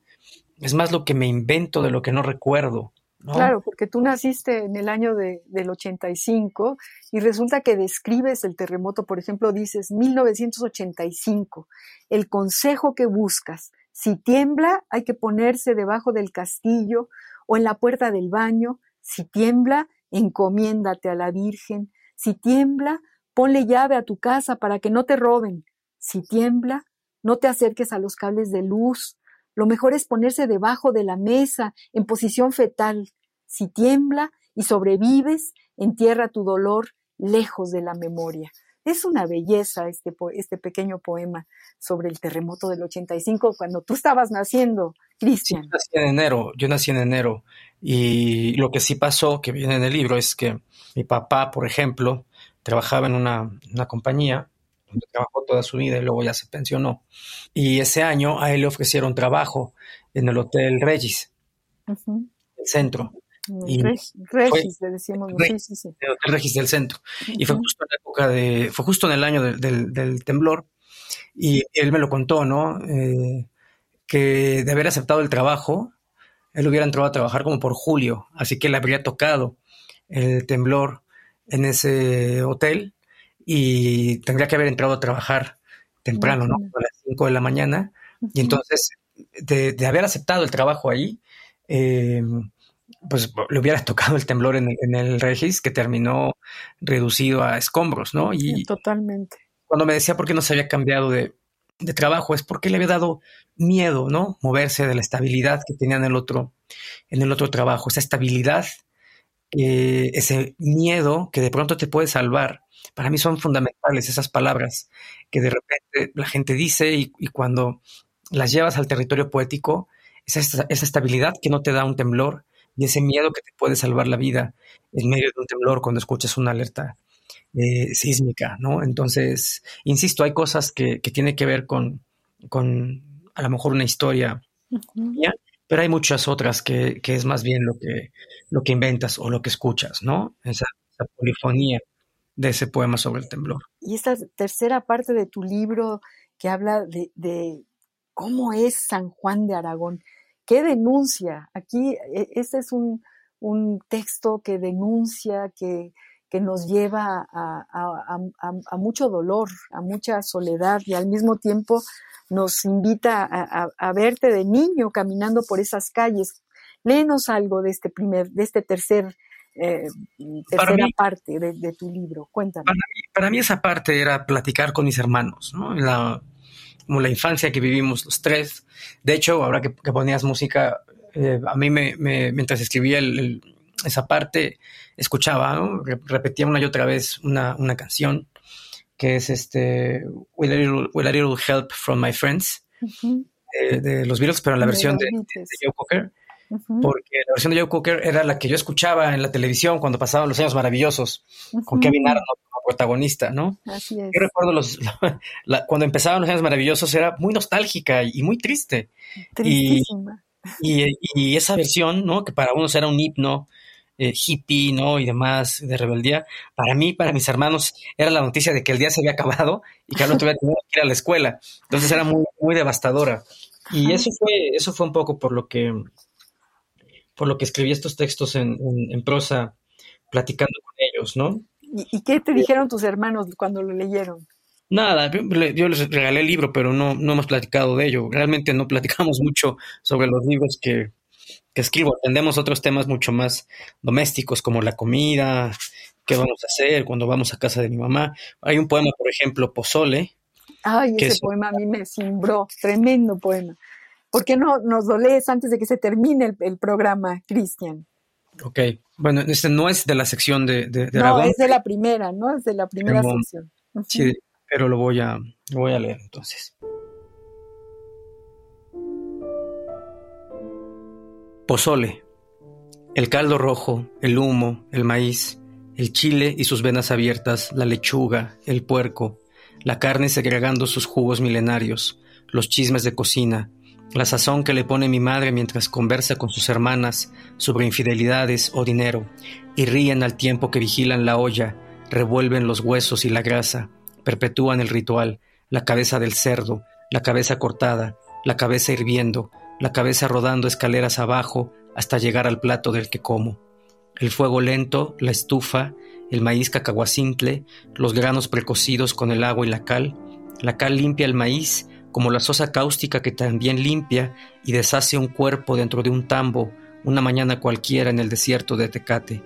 es más lo que me invento de lo que no recuerdo. Claro, porque tú naciste en el año de, del 85 y resulta que describes el terremoto, por ejemplo, dices 1985, el consejo que buscas, si tiembla hay que ponerse debajo del castillo o en la puerta del baño, si tiembla, encomiéndate a la Virgen, si tiembla, ponle llave a tu casa para que no te roben, si tiembla, no te acerques a los cables de luz, lo mejor es ponerse debajo de la mesa, en posición fetal. Si tiembla y sobrevives, entierra tu dolor lejos de la memoria. Es una belleza este, este pequeño poema sobre el terremoto del 85 cuando tú estabas naciendo, Cristian. yo nací en enero, yo nací en enero y lo que sí pasó, que viene en el libro, es que mi papá, por ejemplo, trabajaba en una, una compañía trabajó toda su vida y luego ya se pensionó. Y ese año a él le ofrecieron trabajo en el Hotel Regis, el centro. Y Regis, le decíamos. sí, sí, sí. El Hotel Regis del centro. Y fue justo en la época de, fue justo en el año del, temblor. Y él me lo contó, ¿no? Eh, que de haber aceptado el trabajo, él hubiera entrado a trabajar como por julio, así que le habría tocado el temblor en ese hotel y tendría que haber entrado a trabajar temprano, ¿no? A las 5 de la mañana. Y entonces, de, haber aceptado el trabajo ahí, em, pues le hubiera tocado el temblor en el, Regis, que terminó reducido a escombros, ¿no? Y totalmente. Cuando me decía por qué no se había cambiado de, trabajo, es porque le había dado miedo, ¿no? Moverse de la estabilidad que tenía en el otro, en el otro trabajo, esa estabilidad, eh, ese miedo que de pronto te puede salvar. Para mí son fundamentales esas palabras que de repente la gente dice y, cuando las llevas al territorio poético, esa, esa estabilidad que no te da un temblor, y ese miedo que te puede salvar la vida en medio de un temblor cuando escuchas una alerta eh, sísmica, ¿no? Entonces, insisto, hay cosas que, que tienen que ver con, con a lo mejor una historia pero hay muchas otras que, que, es más bien lo que, lo que inventas o lo que escuchas, ¿no? Esa, polifonía de ese poema sobre el temblor. Y esta tercera parte de tu libro que habla de, cómo es San Juan de Aragón, ¿Qué denuncia? Aquí, e, este es un, texto que denuncia, que, nos lleva a, mucho dolor, a mucha soledad y al mismo tiempo nos invita a, verte de niño caminando por esas calles. Léenos algo de este primer, de este tercer eh, tercera parte de, tu libro. Cuéntame. Para mí, esa parte era platicar con mis hermanos, ¿no? La, como la infancia que vivimos los tres. De hecho, ahora que, ponías música, eh, a mí me, mientras escribía esa parte, escuchaba, repetía una y otra vez una, canción que es este With a Little, Help from My Friends eh, de, los Beatles, pero en la versión de, Joe Cocker. Porque la versión de Joe Cocker era la que yo escuchaba en la televisión cuando pasaban los años maravillosos con Kevin Arnold protagonista, ¿no? Así es. Yo recuerdo los, cuando empezaban los años maravillosos era muy nostálgica y muy triste. Tristísima. Y, esa versión, ¿no? Que para unos era un himno eh, hippie, ¿no? Y demás de rebeldía. Para mí, para mis hermanos, era la noticia de que el día se había acabado y que al otro día tenía que ir a la escuela. Entonces era muy, muy devastadora. Y eso fue, eso fue un poco por lo que, por lo que escribí estos textos en, en prosa, platicando con ellos, ¿no? ¿Y, qué te dijeron tus hermanos cuando lo leyeron? Nada, yo les regalé el libro, pero no, no hemos platicado de ello. Realmente no platicamos mucho sobre los libros que, escribo. Atendemos otros temas mucho más domésticos, como la comida, qué vamos a hacer cuando vamos a casa de mi mamá. Hay un poema, por ejemplo, Pozole. Ay, ese poema a mí me cimbró, tremendo poema. ¿Por qué no nos lo lees antes de que se termine el, el programa, Cristian? Ok, bueno, este no es de la sección de, de, No, es de la primera, ¿no? Es de la primera sección. Sí, pero lo voy a, voy a leer entonces. Pozole. El caldo rojo, el humo, el maíz, el chile y sus venas abiertas, la lechuga, el puerco, la carne segregando sus jugos milenarios, los chismes de cocina, la sazón que le pone mi madre mientras conversa con sus hermanas sobre infidelidades o dinero, y ríen al tiempo que vigilan la olla, revuelven los huesos y la grasa, perpetúan el ritual, la cabeza del cerdo, la cabeza cortada, la cabeza hirviendo, la cabeza rodando escaleras abajo hasta llegar al plato del que como. El fuego lento, la estufa, el maíz cacahuacintle, los granos precocidos con el agua y la cal, la cal limpia el maíz como la sosa cáustica que también limpia y deshace un cuerpo dentro de un tambo una mañana cualquiera en el desierto de Tecate.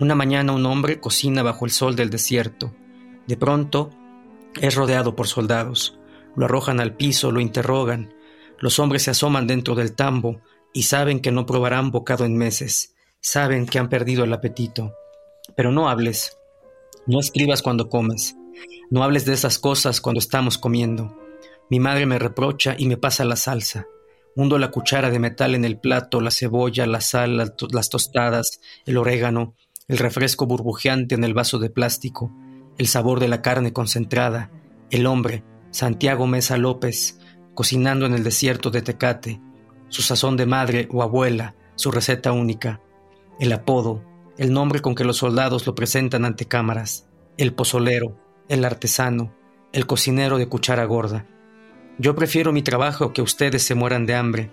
Una mañana un hombre cocina bajo el sol del desierto. De pronto es rodeado por soldados. Lo arrojan al piso, lo interrogan. Los hombres se asoman dentro del tambo y saben que no probarán bocado en meses. Saben que han perdido el apetito. Pero no hables. No escribas cuando comes. No hables de esas cosas cuando estamos comiendo. Mi madre me reprocha y me pasa la salsa. Hundo la cuchara de metal en el plato, la cebolla, la sal, las tostadas, el orégano, el refresco burbujeante en el vaso de plástico, el sabor de la carne concentrada, el hombre, Santiago Mesa López, cocinando en el desierto de Tecate, su sazón de madre o abuela, su receta única, el apodo, el nombre con que los soldados lo presentan ante cámaras, el pozolero, el artesano, el cocinero de cuchara gorda. Yo prefiero mi trabajo que ustedes se mueran de hambre,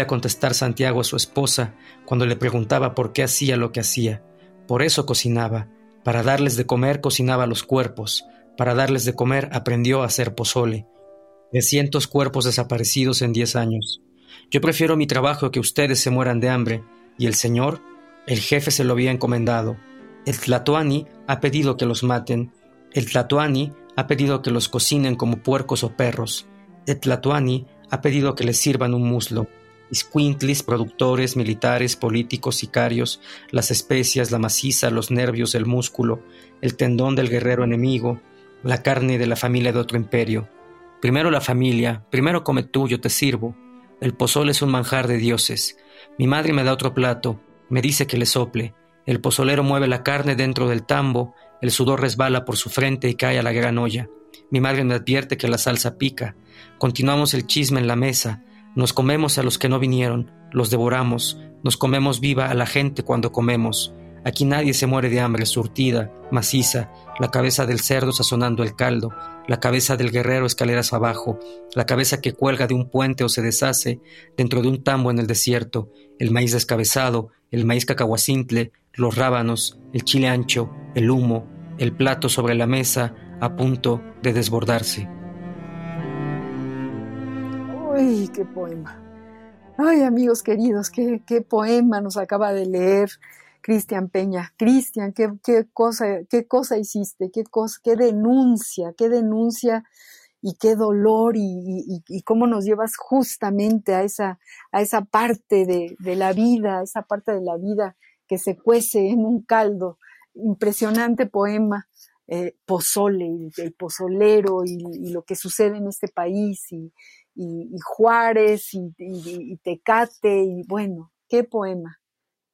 a contestar Santiago a su esposa cuando le preguntaba por qué hacía lo que hacía. Por eso cocinaba. Para darles de comer cocinaba los cuerpos. Para darles de comer aprendió a hacer pozole. De cientos cuerpos desaparecidos en diez años. Yo prefiero mi trabajo que ustedes se mueran de hambre. Y el Señor, El jefe se lo había encomendado. El Tlatoani ha pedido que los maten. El Tlatoani ha pedido que los cocinen como puercos o perros. Tlatoani ha pedido que les sirvan un muslo. Iscuintlis, productores, militares, políticos, sicarios, las especias, la maciza, los nervios, el músculo, el tendón del guerrero enemigo, la carne de la familia de otro imperio. Primero la familia, primero come tú, yo te sirvo. El pozole es un manjar de dioses. Mi madre me da otro plato, me dice que le sople. El pozolero mueve la carne dentro del tambo, el sudor resbala por su frente y cae a la gran olla. Mi madre me advierte que la salsa pica. Continuamos el chisme en la mesa. Nos comemos a los que no vinieron, los devoramos, nos comemos viva a la gente cuando comemos. Aquí nadie se muere de hambre, surtida, maciza, la cabeza del cerdo sazonando el caldo, la cabeza del guerrero escaleras abajo, la cabeza que cuelga de un puente o se deshace dentro de un tambo en el desierto, el maíz descabezado, el maíz cacahuacintle, los rábanos, el chile ancho, el humo, el plato sobre la mesa a punto de desbordarse. Uy, qué poema. Ay, amigos queridos, qué, qué poema nos acaba de leer Cristian Peña. Cristian, qué, qué, cosa, qué cosa hiciste, qué, qué denuncia, qué denuncia y qué dolor y, y, cómo nos llevas justamente a esa, a esa parte de, de, la vida, esa parte de la vida que se cuece en un caldo. Impresionante poema, eh, pozole, el pozolero y, lo que sucede en este país y, y, Juárez y, Tecate y bueno, qué poema.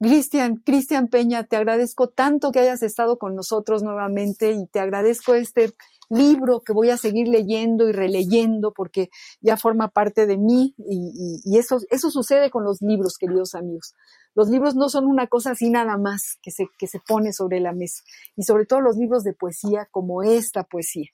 Cristian, Cristian Peña, te agradezco tanto que hayas estado con nosotros nuevamente y te agradezco este libro que voy a seguir leyendo y releyendo porque ya forma parte de mí y, y, eso, eso sucede con los libros, queridos amigos. Los libros no son una cosa así nada más que se, que se pone sobre la mesa y sobre todo los libros de poesía como esta poesía.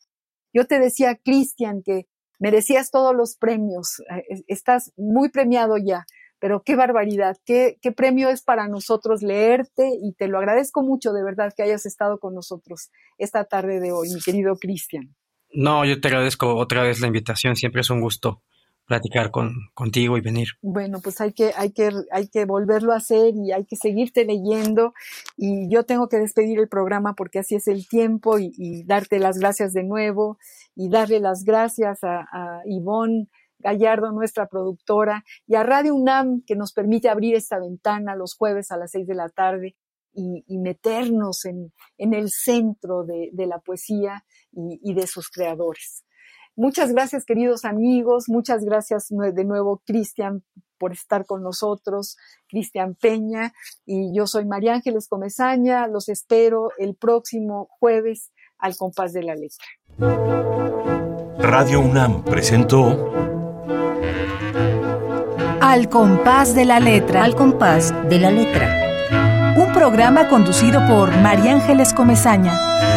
Yo te decía, Cristian, que merecías todos los premios, eh, estás muy premiado ya, pero qué barbaridad, qué, qué premio es para nosotros leerte y te lo agradezco mucho de verdad que hayas estado con nosotros esta tarde de hoy, mi querido Cristian. No, yo te agradezco otra vez la invitación, siempre es un gusto platicar con, contigo y venir. Bueno, pues hay que, hay, que, hay que volverlo a hacer y hay que seguirte leyendo. Y yo tengo que despedir el programa porque así es el tiempo y, darte las gracias de nuevo y darle las gracias a, a Ivonne Gallardo, nuestra productora, y a Radio UNAM, que nos permite abrir esta ventana los jueves a las seis de la tarde y, meternos en, el centro de, la poesía y de sus creadores. Muchas gracias, queridos amigos. Muchas gracias de nuevo, Cristian, por estar con nosotros, Cristian Peña. Y yo soy María Ángeles Comezaña. Los espero el próximo jueves al compás de la letra. Radio UNAM presentó Al compás de la letra. Al compás de la letra. Un programa conducido por María Ángeles Comezaña.